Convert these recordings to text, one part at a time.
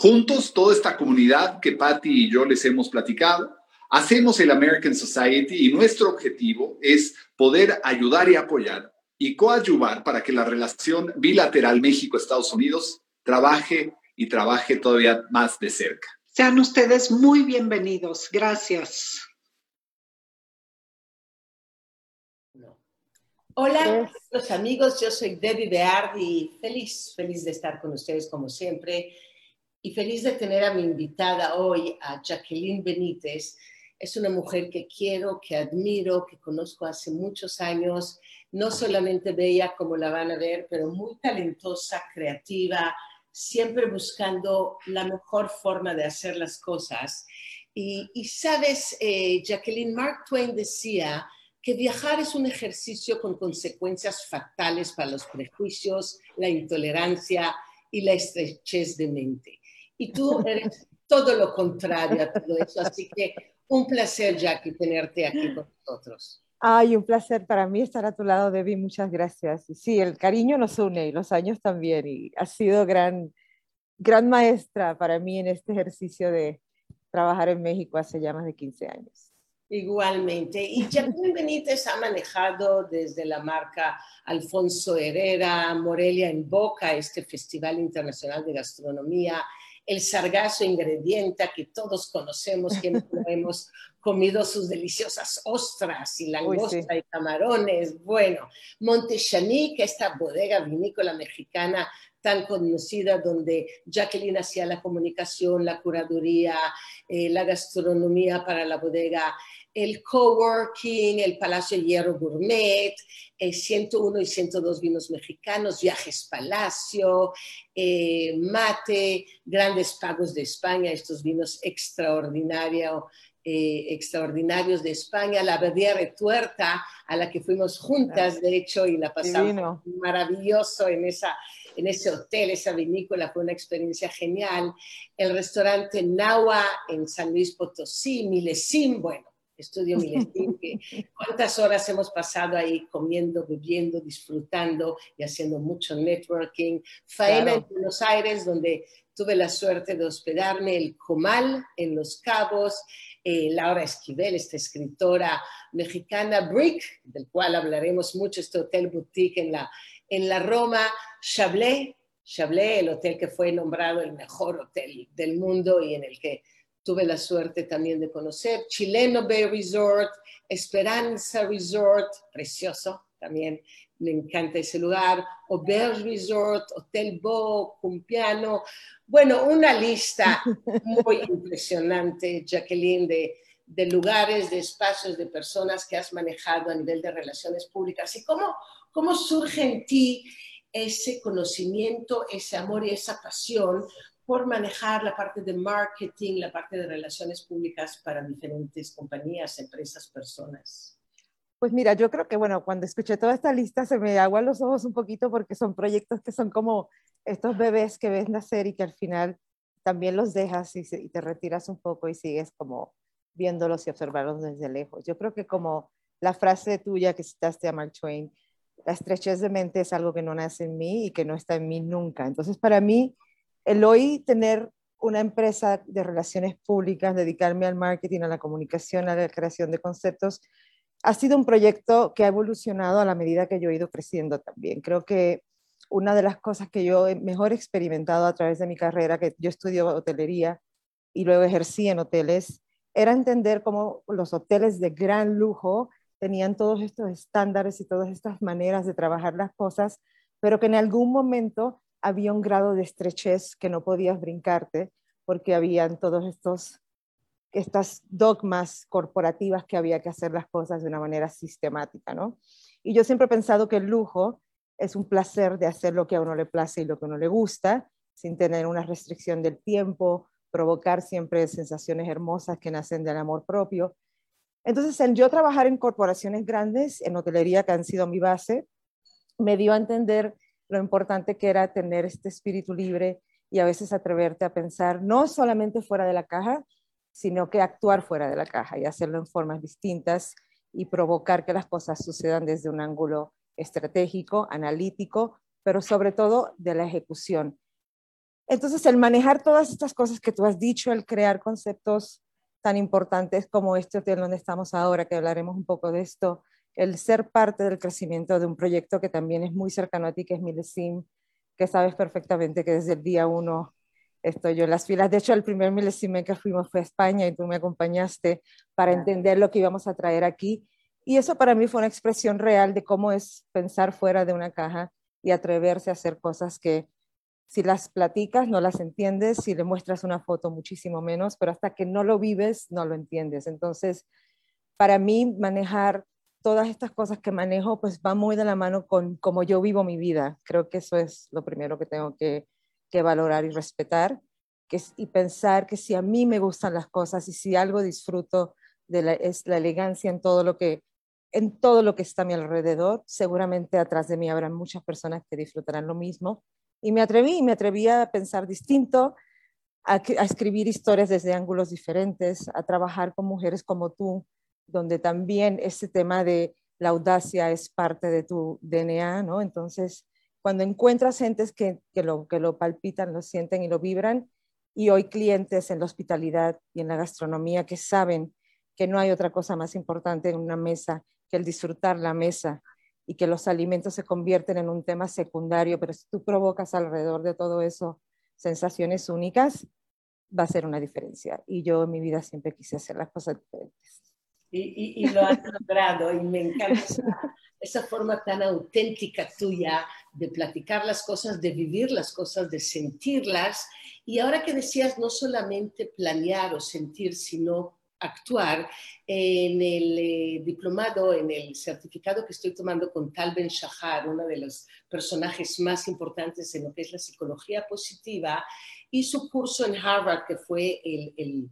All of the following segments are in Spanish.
Juntos, toda esta comunidad que Patty y yo les hemos platicado, hacemos el American Society y nuestro objetivo es poder ayudar y apoyar y coadyuvar para que la relación bilateral México-Estados Unidos trabaje y trabaje todavía más de cerca. Sean ustedes muy bienvenidos. Gracias. Hola, los amigos, yo soy Debbie Beardi, feliz, feliz de estar con ustedes como siempre y feliz de tener a mi invitada hoy, a Jacqueline Benítez. Es una mujer que quiero, que admiro, que conozco hace muchos años, no solamente bella como la van a ver, pero muy talentosa, creativa, siempre buscando la mejor forma de hacer las cosas. Y, sabes, eh, Jacqueline, Mark Twain decía que viajar es un ejercicio con consecuencias fatales para los prejuicios, la intolerancia y la estrechez de mente y tú eres todo lo contrario a todo eso. Así que un placer, Jackie, tenerte aquí con nosotros. Ay, un placer para mí estar a tu lado, Debbie. Muchas gracias. Sí, el cariño nos une y los años también. Y ha sido gran, gran maestra para mí en este ejercicio de trabajar en México hace ya más de 15 años. Igualmente. Y Jacqueline Benítez ha manejado desde la marca Alfonso Herrera, Morelia en Boca, este Festival Internacional de Gastronomía, el sargazo ingrediente que todos conocemos, que hemos comido sus deliciosas ostras y langosta y camarones. Bueno, Montechanic, esta bodega vinícola mexicana tan conocida donde Jacqueline hacía la comunicación, la curaduría, eh, la gastronomía para la bodega el coworking, el Palacio Hierro Gourmet, el 101 y 102 vinos mexicanos, Viajes Palacio, eh, Mate, Grandes Pagos de España, estos vinos extraordinarios. Eh, extraordinarios de España, la Badia Retuerta, a la que fuimos juntas, de hecho, y la pasamos maravilloso en, esa, en ese hotel, esa vinícola, fue una experiencia genial. El restaurante Nahua en San Luis Potosí, Milesim, bueno, estudio Milestín, que cuántas horas hemos pasado ahí comiendo, bebiendo, disfrutando y haciendo mucho networking. Faena en Buenos Aires, donde tuve la suerte de hospedarme, el Comal en Los Cabos, eh, Laura Esquivel, esta escritora mexicana, Brick, del cual hablaremos mucho, este hotel boutique en la, en la Roma, Chablé, Chablé, el hotel que fue nombrado el mejor hotel del mundo y en el que tuve la suerte también de conocer, Chileno Bay Resort, Esperanza Resort, precioso también, me encanta ese lugar, Auberge Resort, Hotel Bo, Cumpiano, bueno, una lista muy impresionante, Jacqueline, de, de lugares, de espacios, de personas que has manejado a nivel de relaciones públicas. Y cómo, cómo surge en ti ese conocimiento, ese amor y esa pasión por manejar la parte de marketing, la parte de relaciones públicas para diferentes compañías, empresas, personas. Pues mira, yo creo que bueno, cuando escuché toda esta lista se me aguan los ojos un poquito porque son proyectos que son como estos bebés que ves nacer y que al final también los dejas y, y te retiras un poco y sigues como viéndolos y observarlos desde lejos. Yo creo que como la frase tuya que citaste a Mark Twain, la estrechez de mente es algo que no nace en mí y que no está en mí nunca. Entonces, para mí, el hoy tener una empresa de relaciones públicas, dedicarme al marketing, a la comunicación, a la creación de conceptos, ha sido un proyecto que ha evolucionado a la medida que yo he ido creciendo también. Creo que una de las cosas que yo he mejor experimentado a través de mi carrera, que yo estudio hotelería y luego ejercí en hoteles, era entender cómo los hoteles de gran lujo tenían todos estos estándares y todas estas maneras de trabajar las cosas, pero que en algún momento había un grado de estrechez que no podías brincarte porque habían todos estos estas dogmas corporativas que había que hacer las cosas de una manera sistemática, ¿no? Y yo siempre he pensado que el lujo es un placer de hacer lo que a uno le place y lo que a uno le gusta, sin tener una restricción del tiempo, provocar siempre sensaciones hermosas que nacen del amor propio entonces, en yo trabajar en corporaciones grandes, en hotelería, que han sido mi base, me dio a entender lo importante que era tener este espíritu libre y a veces atreverte a pensar no solamente fuera de la caja, sino que actuar fuera de la caja y hacerlo en formas distintas y provocar que las cosas sucedan desde un ángulo estratégico, analítico, pero sobre todo de la ejecución. Entonces, el manejar todas estas cosas que tú has dicho, el crear conceptos tan importantes como este hotel donde estamos ahora, que hablaremos un poco de esto, el ser parte del crecimiento de un proyecto que también es muy cercano a ti, que es Milesim, que sabes perfectamente que desde el día uno estoy yo en las filas. De hecho, el primer Milesim que fuimos fue a España y tú me acompañaste para entender lo que íbamos a traer aquí. Y eso para mí fue una expresión real de cómo es pensar fuera de una caja y atreverse a hacer cosas que si las platicas no las entiendes, si le muestras una foto muchísimo menos, pero hasta que no lo vives no lo entiendes. Entonces, para mí manejar todas estas cosas que manejo, pues va muy de la mano con cómo yo vivo mi vida. Creo que eso es lo primero que tengo que, valorar y respetar, que y pensar que si a mí me gustan las cosas y si algo disfruto de la, es la elegancia en todo lo que en todo lo que está a mi alrededor, seguramente atrás de mí habrá muchas personas que disfrutarán lo mismo y me atreví, me atreví a pensar distinto, a, escribir historias desde ángulos diferentes, a trabajar con mujeres como tú, donde también ese tema de la audacia es parte de tu DNA, ¿no? Entonces, cuando encuentras gentes que, que, lo, que lo palpitan, lo sienten y lo vibran, y hoy clientes en la hospitalidad y en la gastronomía que saben que no hay otra cosa más importante en una mesa que el disfrutar la mesa y que los alimentos se convierten en un tema secundario, pero si tú provocas alrededor de todo eso sensaciones únicas, va a ser una diferencia. Y yo en mi vida siempre quise hacer las cosas diferentes. Y, lo has logrado y me encanta esa, forma tan auténtica tuya de platicar las cosas, de vivir las cosas, de sentirlas. Y ahora que decías no solamente planear o sentir, sino actuar en el eh, diplomado, en el certificado que estoy tomando con Tal Ben Shahar, uno de los personajes más importantes en lo que es la psicología positiva, y su curso en Harvard, que fue el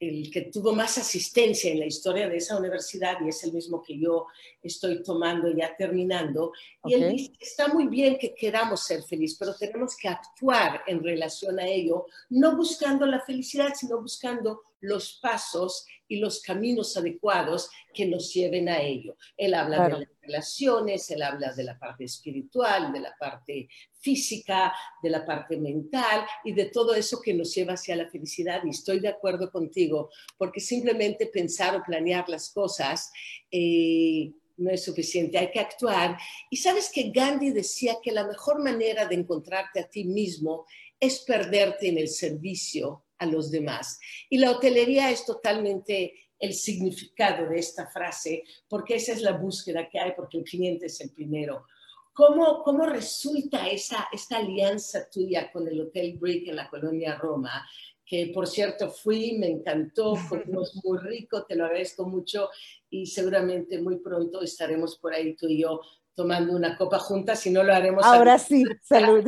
el que tuvo más asistencia en la historia de esa universidad y es el mismo que yo estoy tomando ya terminando. Y él dice, está muy bien que queramos ser felices, pero tenemos que actuar en relación a ello, no buscando la felicidad, sino buscando los pasos y los caminos adecuados que nos lleven a ello. Él habla de las relaciones, él habla de la parte espiritual, de la parte física, de la parte mental y de todo eso que nos lleva hacia la felicidad. Y estoy de acuerdo contigo, porque simplemente pensar o planear las cosas eh, no es suficiente, hay que actuar. Y sabes que Gandhi decía que la mejor manera de encontrarte a ti mismo es perderte en el servicio a los demás. Y la hotelería es totalmente el significado de esta frase, porque esa es la búsqueda que hay, porque el cliente es el primero. ¿Cómo, cómo resulta esa, esta alianza tuya con el Hotel Brick en la colonia Roma? Que por cierto fui, me encantó, fue muy rico, te lo agradezco mucho y seguramente muy pronto estaremos por ahí tú y yo tomando una copa juntas, si no lo haremos. Ahora sí, salud.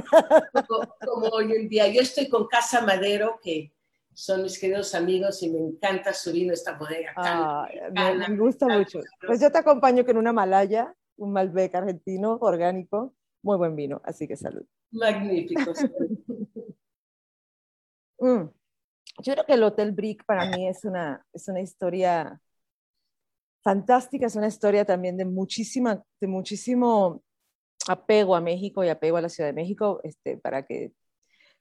Como, como, hoy en día. Yo estoy con Casa Madero, que son mis queridos amigos y me encanta su vino, esta bodega. Ah, me, gusta mucho. Pues yo te acompaño con una Malaya, un Malbec argentino, orgánico, muy buen vino, así que salud. Magnífico. mm. Yo creo que el Hotel Brick para mí es una, es una historia fantástica, es una historia también de, muchísima, de muchísimo apego a México y apego a la Ciudad de México, este, para que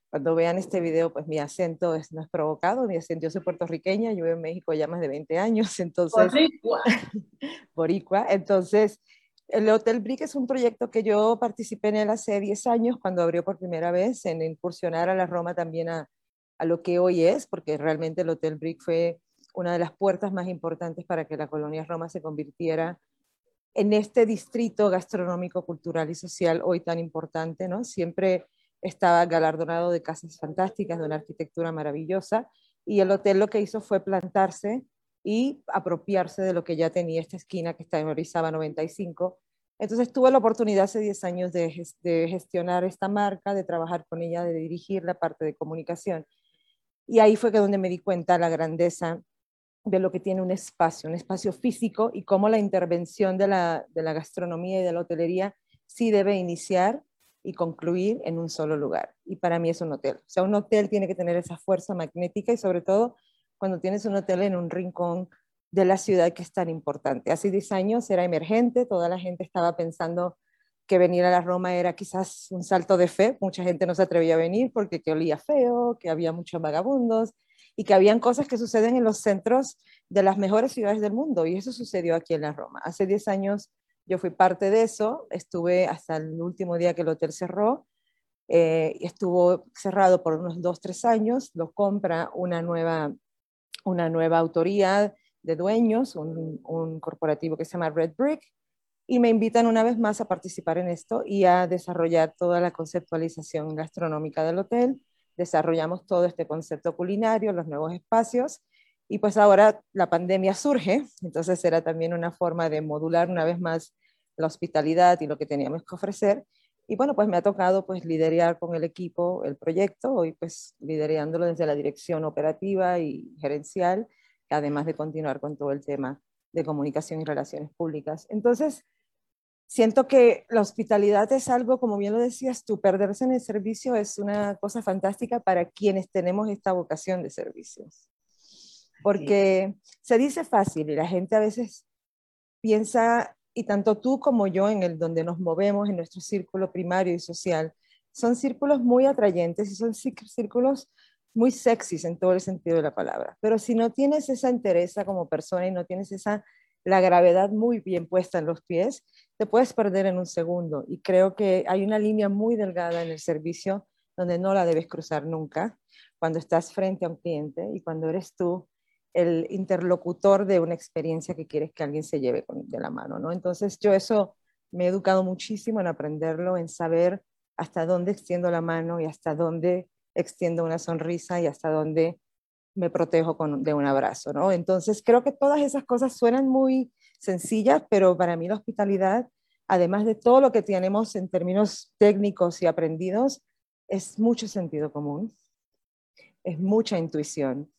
cuando vean este video, pues mi acento es, no es provocado, mi acento, yo soy puertorriqueña, yo vivo en México ya más de 20 años, entonces... Boricua. Boricua, entonces... El Hotel Brick es un proyecto que yo participé en él hace 10 años cuando abrió por primera vez en incursionar a la Roma también a, a lo que hoy es, porque realmente el Hotel Brick fue una de las puertas más importantes para que la colonia Roma se convirtiera en este distrito gastronómico, cultural y social hoy tan importante, ¿no? Siempre estaba galardonado de casas fantásticas, de una arquitectura maravillosa, y el hotel lo que hizo fue plantarse y apropiarse de lo que ya tenía esta esquina que está en Orizaba 95. Entonces tuve la oportunidad hace 10 años de, de gestionar esta marca, de trabajar con ella, de dirigir la parte de comunicación. Y ahí fue que donde me di cuenta la grandeza de lo que tiene un espacio, un espacio físico y cómo la intervención de la, de la gastronomía y de la hotelería sí debe iniciar y concluir en un solo lugar. Y para mí es un hotel. O sea, un hotel tiene que tener esa fuerza magnética y sobre todo cuando tienes un hotel en un rincón de la ciudad que es tan importante. Hace 10 años era emergente, toda la gente estaba pensando que venir a la Roma era quizás un salto de fe, mucha gente no se atrevía a venir porque que olía feo, que había muchos vagabundos, y que habían cosas que suceden en los centros de las mejores ciudades del mundo y eso sucedió aquí en la Roma. Hace 10 años yo fui parte de eso, estuve hasta el último día que el hotel cerró, eh, estuvo cerrado por unos 2, 3 años, lo compra una nueva, una nueva autoría de dueños, un, un corporativo que se llama Red Brick, y me invitan una vez más a participar en esto y a desarrollar toda la conceptualización gastronómica del hotel. Desarrollamos todo este concepto culinario, los nuevos espacios, y pues ahora la pandemia surge, entonces era también una forma de modular una vez más la hospitalidad y lo que teníamos que ofrecer. Y bueno, pues me ha tocado pues liderar con el equipo el proyecto, hoy pues liderándolo desde la dirección operativa y gerencial, además de continuar con todo el tema de comunicación y relaciones públicas. Entonces, siento que la hospitalidad es algo, como bien lo decías tú, perderse en el servicio es una cosa fantástica para quienes tenemos esta vocación de servicios. Porque se dice fácil y la gente a veces piensa, y tanto tú como yo en el donde nos movemos, en nuestro círculo primario y social, son círculos muy atrayentes y son círculos muy sexys en todo el sentido de la palabra. Pero si no tienes esa entereza como persona y no tienes esa la gravedad muy bien puesta en los pies, te puedes perder en un segundo. Y creo que hay una línea muy delgada en el servicio donde no la debes cruzar nunca cuando estás frente a un cliente y cuando eres tú el interlocutor de una experiencia que quieres que alguien se lleve de la mano, ¿no? Entonces yo eso me he educado muchísimo en aprenderlo, en saber hasta dónde extiendo la mano y hasta dónde extiendo una sonrisa y hasta dónde me protejo con, de un abrazo, ¿no? Entonces, creo que todas esas cosas suenan muy sencillas, pero para mí la hospitalidad, además de todo lo que tenemos en términos técnicos y aprendidos, es mucho sentido común, es mucha intuición,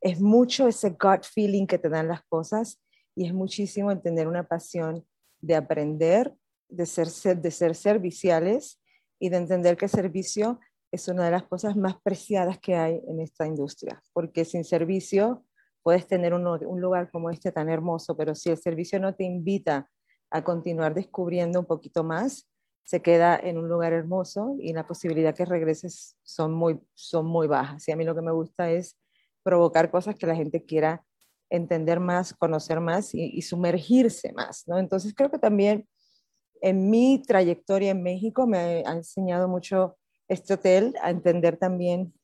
es mucho ese gut feeling que te dan las cosas y es muchísimo el tener una pasión de aprender, de ser, de ser serviciales y de entender que servicio es una de las cosas más preciadas que hay en esta industria, porque sin servicio puedes tener un, lugar como este tan hermoso, pero si el servicio no te invita a continuar descubriendo un poquito más, se queda en un lugar hermoso y la posibilidad que regreses son muy, son muy bajas. Y a mí lo que me gusta es provocar cosas que la gente quiera entender más, conocer más y, sumergirse más. ¿no? Entonces creo que también en mi trayectoria en México me ha enseñado mucho este hotel a entender también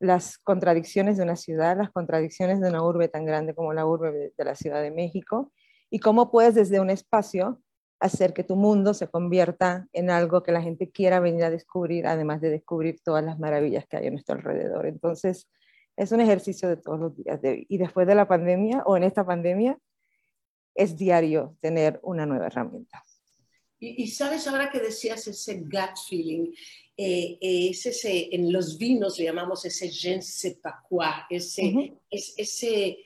las contradicciones de una ciudad, las contradicciones de una urbe tan grande como la urbe de la Ciudad de México, y cómo puedes desde un espacio hacer que tu mundo se convierta en algo que la gente quiera venir a descubrir, además de descubrir todas las maravillas que hay a nuestro alrededor. Entonces, es un ejercicio de todos los días. y después de la pandemia o en esta pandemia, es diario tener una nueva herramienta. Y, sabes, ahora que decías ese gut feeling, eh, eh, es ese, en los vinos le llamamos ese je ne sais pas quoi, ese, es, ese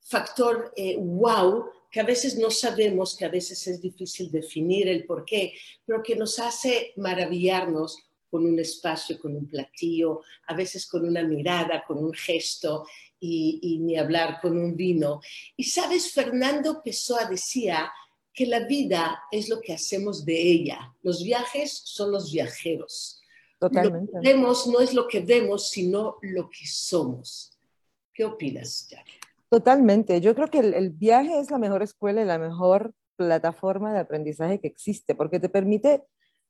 factor eh, wow que a veces no sabemos, que a veces es difícil definir el por qué, pero que nos hace maravillarnos con un espacio, con un platillo, a veces con una mirada, con un gesto y, y ni hablar con un vino. Y sabes, Fernando Pessoa decía, que la vida es lo que hacemos de ella. Los viajes son los viajeros. Totalmente. Lo que vemos no es lo que vemos, sino lo que somos. ¿Qué opinas, Jack? Totalmente. Yo creo que el, viaje es la mejor escuela y la mejor plataforma de aprendizaje que existe, porque te permite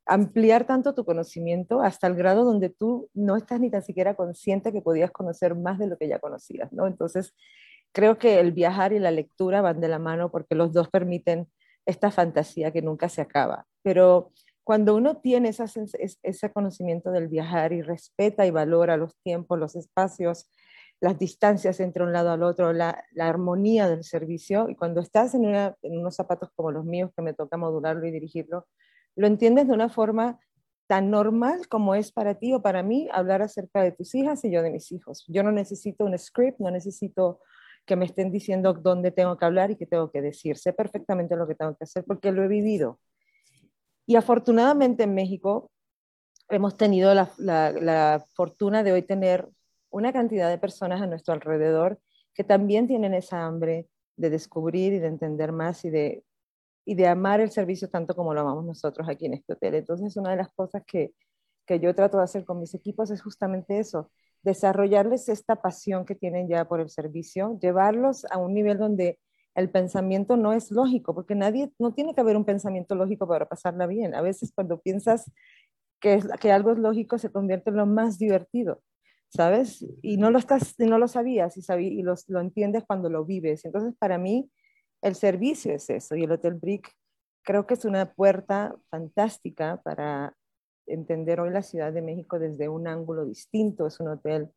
ampliar tanto tu conocimiento hasta el grado donde tú no estás ni tan siquiera consciente que podías conocer más de lo que ya conocías, ¿no? Entonces, creo que el viajar y la lectura van de la mano porque los dos permiten esta fantasía que nunca se acaba. Pero cuando uno tiene ese conocimiento del viajar y respeta y valora los tiempos, los espacios, las distancias entre un lado al otro, la, armonía del servicio, y cuando estás en, en, unos zapatos como los míos que me toca modularlo y dirigirlo, lo entiendes de una forma tan normal como es para ti o para mí hablar acerca de tus hijas y yo de mis hijos. Yo no necesito un script, no necesito que me estén diciendo dónde tengo que hablar y qué tengo que decir. Sé perfectamente lo que tengo que hacer porque lo he vivido. Y afortunadamente en México hemos tenido la, la, fortuna de hoy tener una cantidad de personas a nuestro alrededor que también tienen esa hambre de descubrir y de entender más y de, y de amar el servicio tanto como lo amamos nosotros aquí en este hotel. Entonces, una de las cosas que, que yo trato de hacer con mis equipos es justamente eso, desarrollarles esta pasión que tienen ya por el servicio, llevarlos a un nivel donde el pensamiento no es lógico, porque nadie, no tiene que haber un pensamiento lógico para pasarla bien. A veces cuando piensas que, que algo es lógico se convierte en lo más divertido, ¿sabes? Y no lo, estás, no lo sabías y, y lo entiendes cuando lo vives. Entonces, para mí, el servicio es eso y el Hotel Brick creo que es una puerta fantástica para entender hoy la Ciudad de México desde un ángulo distinto. Es un hotel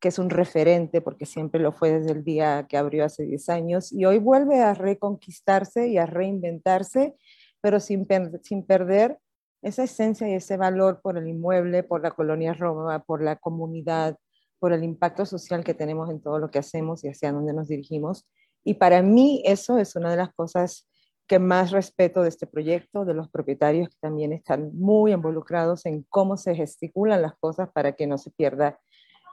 que es un referente porque siempre lo fue desde el día que abrió hace 10 años y hoy vuelve a reconquistarse y a reinventarse, pero sin, sin perder esa esencia y ese valor por el inmueble, por la colonia Roma, por la comunidad, por el impacto social que tenemos en todo lo que hacemos y hacia dónde nos dirigimos. Y para mí eso es una de las cosas que más respeto de este proyecto, de los propietarios que también están muy involucrados en cómo se gesticulan las cosas para que no se pierda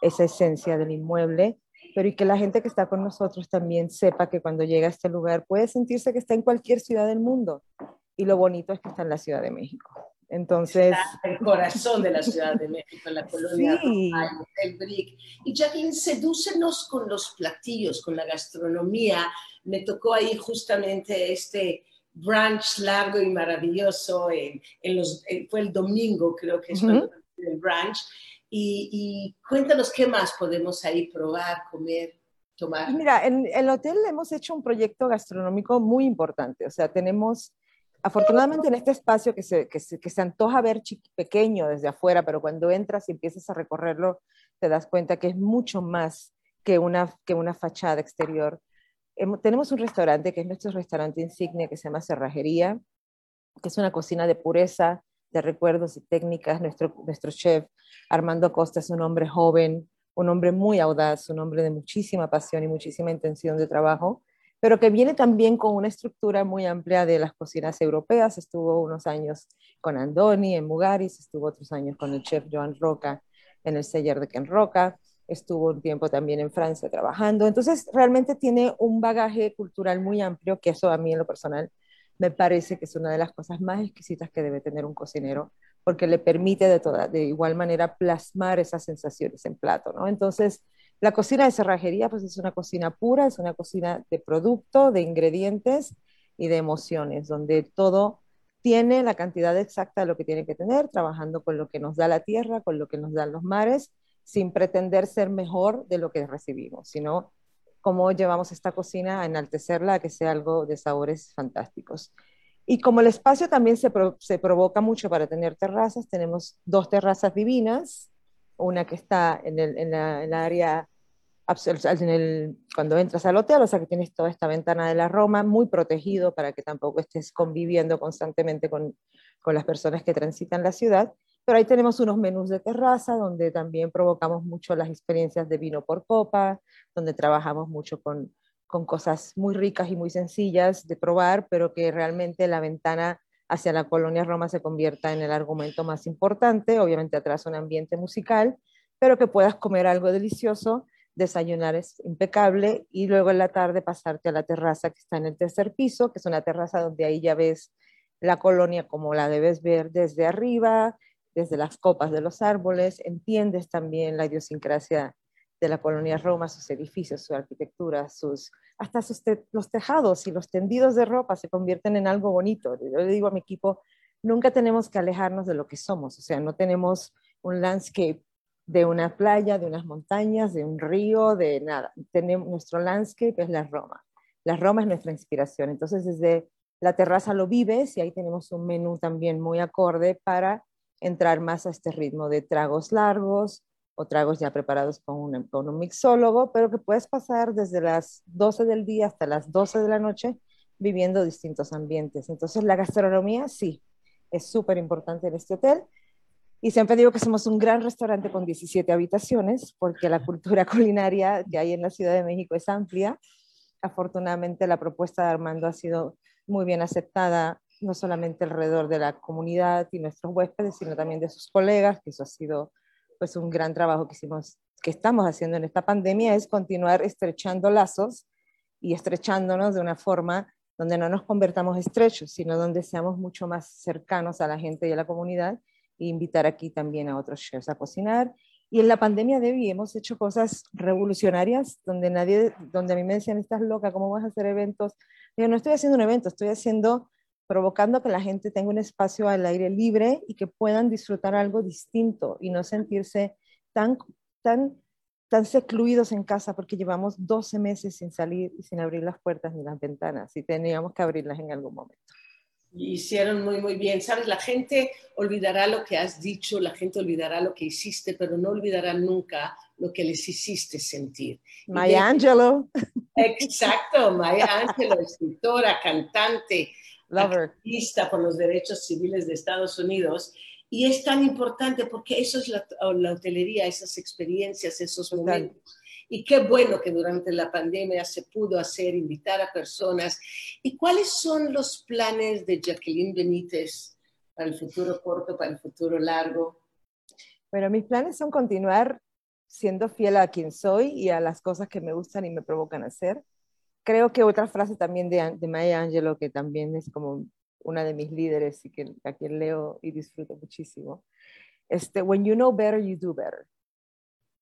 esa esencia del inmueble, pero y que la gente que está con nosotros también sepa que cuando llega a este lugar puede sentirse que está en cualquier ciudad del mundo. Y lo bonito es que está en la Ciudad de México. Entonces, está el corazón de la Ciudad de México, en la colonia sí. el Brick. Y Jacqueline, sedúcenos con los platillos, con la gastronomía, me tocó ahí justamente este brunch largo y maravilloso, en, los, fue el domingo creo que es el brunch, y, cuéntanos qué más podemos ahí probar, comer. Tomar. Mira, en el hotel hemos hecho un proyecto gastronómico muy importante. O sea, tenemos, afortunadamente en este espacio que se, que se, que se antoja ver pequeño desde afuera, pero cuando entras y empiezas a recorrerlo, te das cuenta que es mucho más que una, que una fachada exterior tenemos un restaurante que es nuestro restaurante insignia que se llama Cerrajería, que es una cocina de pureza, de recuerdos y técnicas. Nuestro, nuestro chef Armando Costa es un hombre joven, un hombre muy audaz, un hombre de muchísima pasión y muchísima intención de trabajo, pero que viene también con una estructura muy amplia de las cocinas europeas. Estuvo unos años con Andoni en Mugaris, estuvo otros años con el chef Joan Roca en el Seller de Ken Roca estuvo un tiempo también en Francia trabajando. Entonces, realmente tiene un bagaje cultural muy amplio, que eso a mí en lo personal me parece que es una de las cosas más exquisitas que debe tener un cocinero, porque le permite de, toda, de igual manera plasmar esas sensaciones en plato, ¿no? Entonces, la cocina de cerrajería, pues es una cocina pura, es una cocina de producto, de ingredientes y de emociones, donde todo tiene la cantidad exacta de lo que tiene que tener, trabajando con lo que nos da la tierra, con lo que nos dan los mares, sin pretender ser mejor de lo que recibimos, sino cómo llevamos esta cocina a enaltecerla, a que sea algo de sabores fantásticos. Y como el espacio también se, se provoca mucho para tener terrazas, tenemos dos terrazas divinas, una que está en el, en la, en la área en el, cuando entras al hotel, o sea que tienes toda esta ventana de la Roma muy protegido para que tampoco estés conviviendo constantemente con, con las personas que transitan la ciudad. Pero ahí tenemos unos menús de terraza donde también provocamos mucho las experiencias de vino por copa, donde trabajamos mucho con, con cosas muy ricas y muy sencillas de probar, pero que realmente la ventana hacia la colonia Roma se convierta en el argumento más importante. Obviamente atrás un ambiente musical, pero que puedas comer algo delicioso desayunar es impecable y luego en la tarde pasarte a la terraza que está en el tercer piso, que es una terraza donde ahí ya ves la colonia como la debes ver desde arriba, desde las copas de los árboles, entiendes también la idiosincrasia de la colonia Roma, sus edificios, su arquitectura, sus, hasta sus los tejados y los tendidos de ropa se convierten en algo bonito. Yo le digo a mi equipo, nunca tenemos que alejarnos de lo que somos, o sea, no tenemos un landscape de una playa, de unas montañas, de un río, de nada. Tenemos, nuestro landscape es la Roma. La Roma es nuestra inspiración. Entonces, desde la terraza lo vives y ahí tenemos un menú también muy acorde para entrar más a este ritmo de tragos largos o tragos ya preparados con un, con un mixólogo, pero que puedes pasar desde las 12 del día hasta las 12 de la noche viviendo distintos ambientes. Entonces, la gastronomía sí, es súper importante en este hotel y siempre digo que somos un gran restaurante con 17 habitaciones, porque la cultura culinaria que hay en la Ciudad de México es amplia. Afortunadamente la propuesta de Armando ha sido muy bien aceptada, no solamente alrededor de la comunidad y nuestros huéspedes, sino también de sus colegas, que eso ha sido pues un gran trabajo que hicimos, que estamos haciendo en esta pandemia, es continuar estrechando lazos y estrechándonos de una forma donde no nos convertamos estrechos, sino donde seamos mucho más cercanos a la gente y a la comunidad invitar aquí también a otros chefs a cocinar. Y en la pandemia de hoy hemos hecho cosas revolucionarias donde nadie, donde a mí me decían, estás loca, ¿cómo vas a hacer eventos? Yo no estoy haciendo un evento, estoy haciendo, provocando que la gente tenga un espacio al aire libre y que puedan disfrutar algo distinto y no sentirse tan, tan, tan secluidos en casa porque llevamos 12 meses sin salir y sin abrir las puertas ni las ventanas y teníamos que abrirlas en algún momento. Hicieron muy, muy bien. Sabes, la gente olvidará lo que has dicho, la gente olvidará lo que hiciste, pero no olvidará nunca lo que les hiciste sentir. Maya Angelou. Exacto, Maya Angelou, escritora, cantante, activista por los derechos civiles de Estados Unidos. Y es tan importante porque eso es la, la hotelería, esas experiencias, esos momentos y qué bueno que durante la pandemia se pudo hacer, invitar a personas. ¿Y cuáles son los planes de Jacqueline Benítez para el futuro corto, para el futuro largo? Bueno, mis planes son continuar siendo fiel a quien soy y a las cosas que me gustan y me provocan hacer. Creo que otra frase también de, de Maya Angelou, que también es como una de mis líderes y que a quien leo y disfruto muchísimo. Este, when you know better, you do better.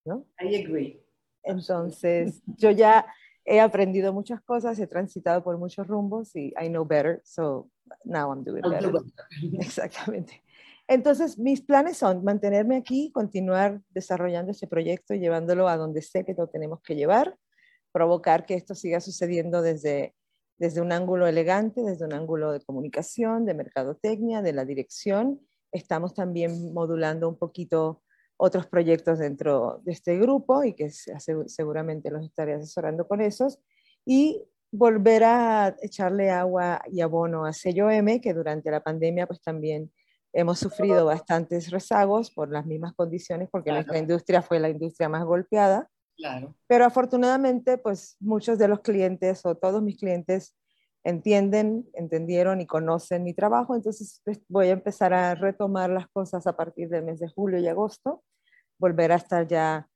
¿no? I agree. Entonces, yo ya he aprendido muchas cosas, he transitado por muchos rumbos y I know better, so now I'm doing better. Exactamente. Entonces, mis planes son mantenerme aquí, continuar desarrollando este proyecto y llevándolo a donde sé que lo tenemos que llevar, provocar que esto siga sucediendo desde, desde un ángulo elegante, desde un ángulo de comunicación, de mercadotecnia, de la dirección. Estamos también modulando un poquito otros proyectos dentro de este grupo y que seguramente los estaré asesorando con esos. Y volver a echarle agua y abono a Sello M, que durante la pandemia pues también hemos sufrido bastantes rezagos por las mismas condiciones, porque nuestra industria fue la industria más golpeada. Pero afortunadamente, pues muchos de los clientes o todos mis clientes entienden, entendieron y conocen mi trabajo, entonces pues, voy a empezar a retomar las cosas a partir del mes de julio y agosto, volver a estar ya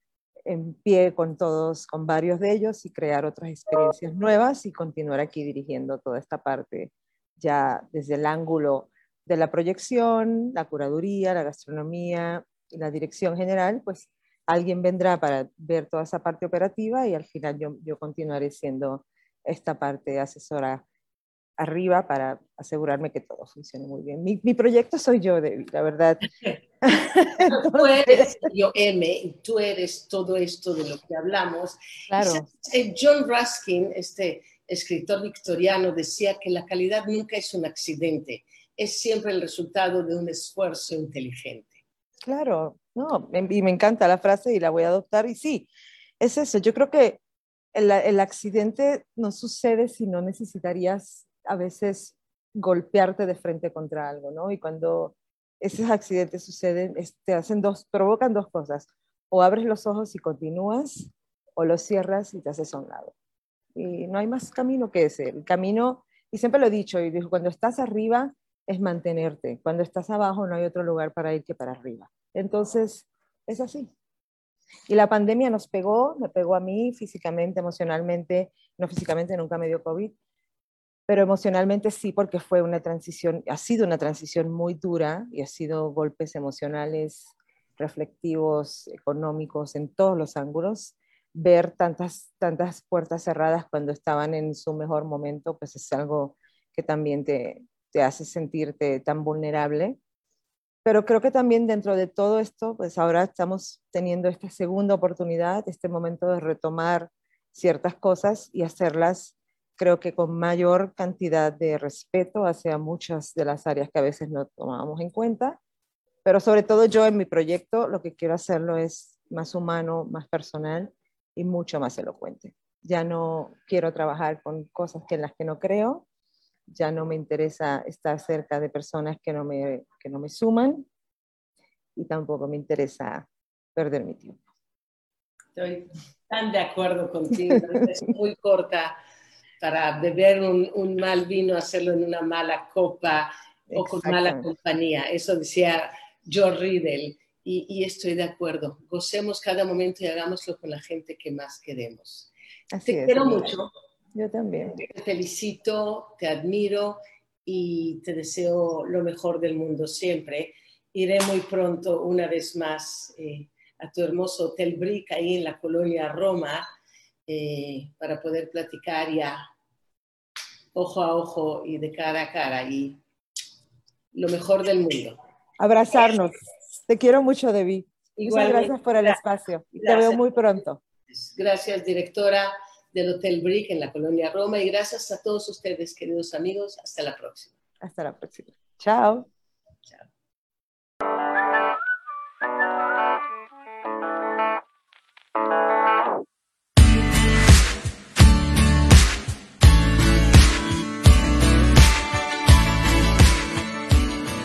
en pie con todos, con varios de ellos y crear otras experiencias nuevas y continuar aquí dirigiendo toda esta parte ya desde el ángulo de la proyección, la curaduría, la gastronomía y la dirección general, pues alguien vendrá para ver toda esa parte operativa y al final yo, yo continuaré siendo esta parte asesora arriba para asegurarme que todo funcione muy bien. Mi, mi proyecto soy yo, la verdad. tú eres yo M tú eres todo esto de lo que hablamos. Claro. John Ruskin, este escritor victoriano, decía que la calidad nunca es un accidente, es siempre el resultado de un esfuerzo inteligente. Claro, no, y me encanta la frase y la voy a adoptar. Y sí, es eso. Yo creo que el, accidente no sucede si no necesitarías a veces golpearte de frente contra algo, ¿no? Y cuando esos accidentes suceden, te hacen dos, provocan dos cosas. O abres los ojos y continúas, o los cierras y te haces a un lado. Y no hay más camino que ese. El camino, y siempre lo he dicho, y digo, cuando estás arriba es mantenerte. Cuando estás abajo no hay otro lugar para ir que para arriba. Entonces, es así. Y la pandemia nos pegó, me pegó a mí físicamente, emocionalmente, no físicamente, nunca me dio COVID, pero emocionalmente sí, porque fue una transición, ha sido una transición muy dura y ha sido golpes emocionales, reflectivos, económicos, en todos los ángulos. Ver tantas, tantas puertas cerradas cuando estaban en su mejor momento, pues es algo que también te, te hace sentirte tan vulnerable. Pero creo que también dentro de todo esto, pues ahora estamos teniendo esta segunda oportunidad, este momento de retomar ciertas cosas y hacerlas creo que con mayor cantidad de respeto hacia muchas de las áreas que a veces no tomábamos en cuenta, pero sobre todo yo en mi proyecto lo que quiero hacerlo es más humano, más personal y mucho más elocuente. Ya no quiero trabajar con cosas en las que no creo, ya no me interesa estar cerca de personas que no me, que no me suman y tampoco me interesa perder mi tiempo. Estoy tan de acuerdo contigo, es muy corta para beber un, mal vino, hacerlo en una mala copa o con mala compañía. Eso decía George Riddle. Y, estoy de acuerdo. Gocemos cada momento y hagámoslo con la gente que más queremos. te quiero mucho. Yo también. Te felicito, te admiro y te deseo lo mejor del mundo siempre. Iré muy pronto, una vez más, eh, a tu hermoso Hotel Brick ahí en la colonia Roma eh, para poder platicar ya ojo a ojo y de cara a cara y lo mejor del mundo. Abrazarnos. Te quiero mucho, Debbie. Muchas gracias por el espacio. Te veo muy pronto. Gracias, directora del Hotel Brick en la colonia Roma y gracias a todos ustedes, queridos amigos. Hasta la próxima. Hasta la próxima. Chao.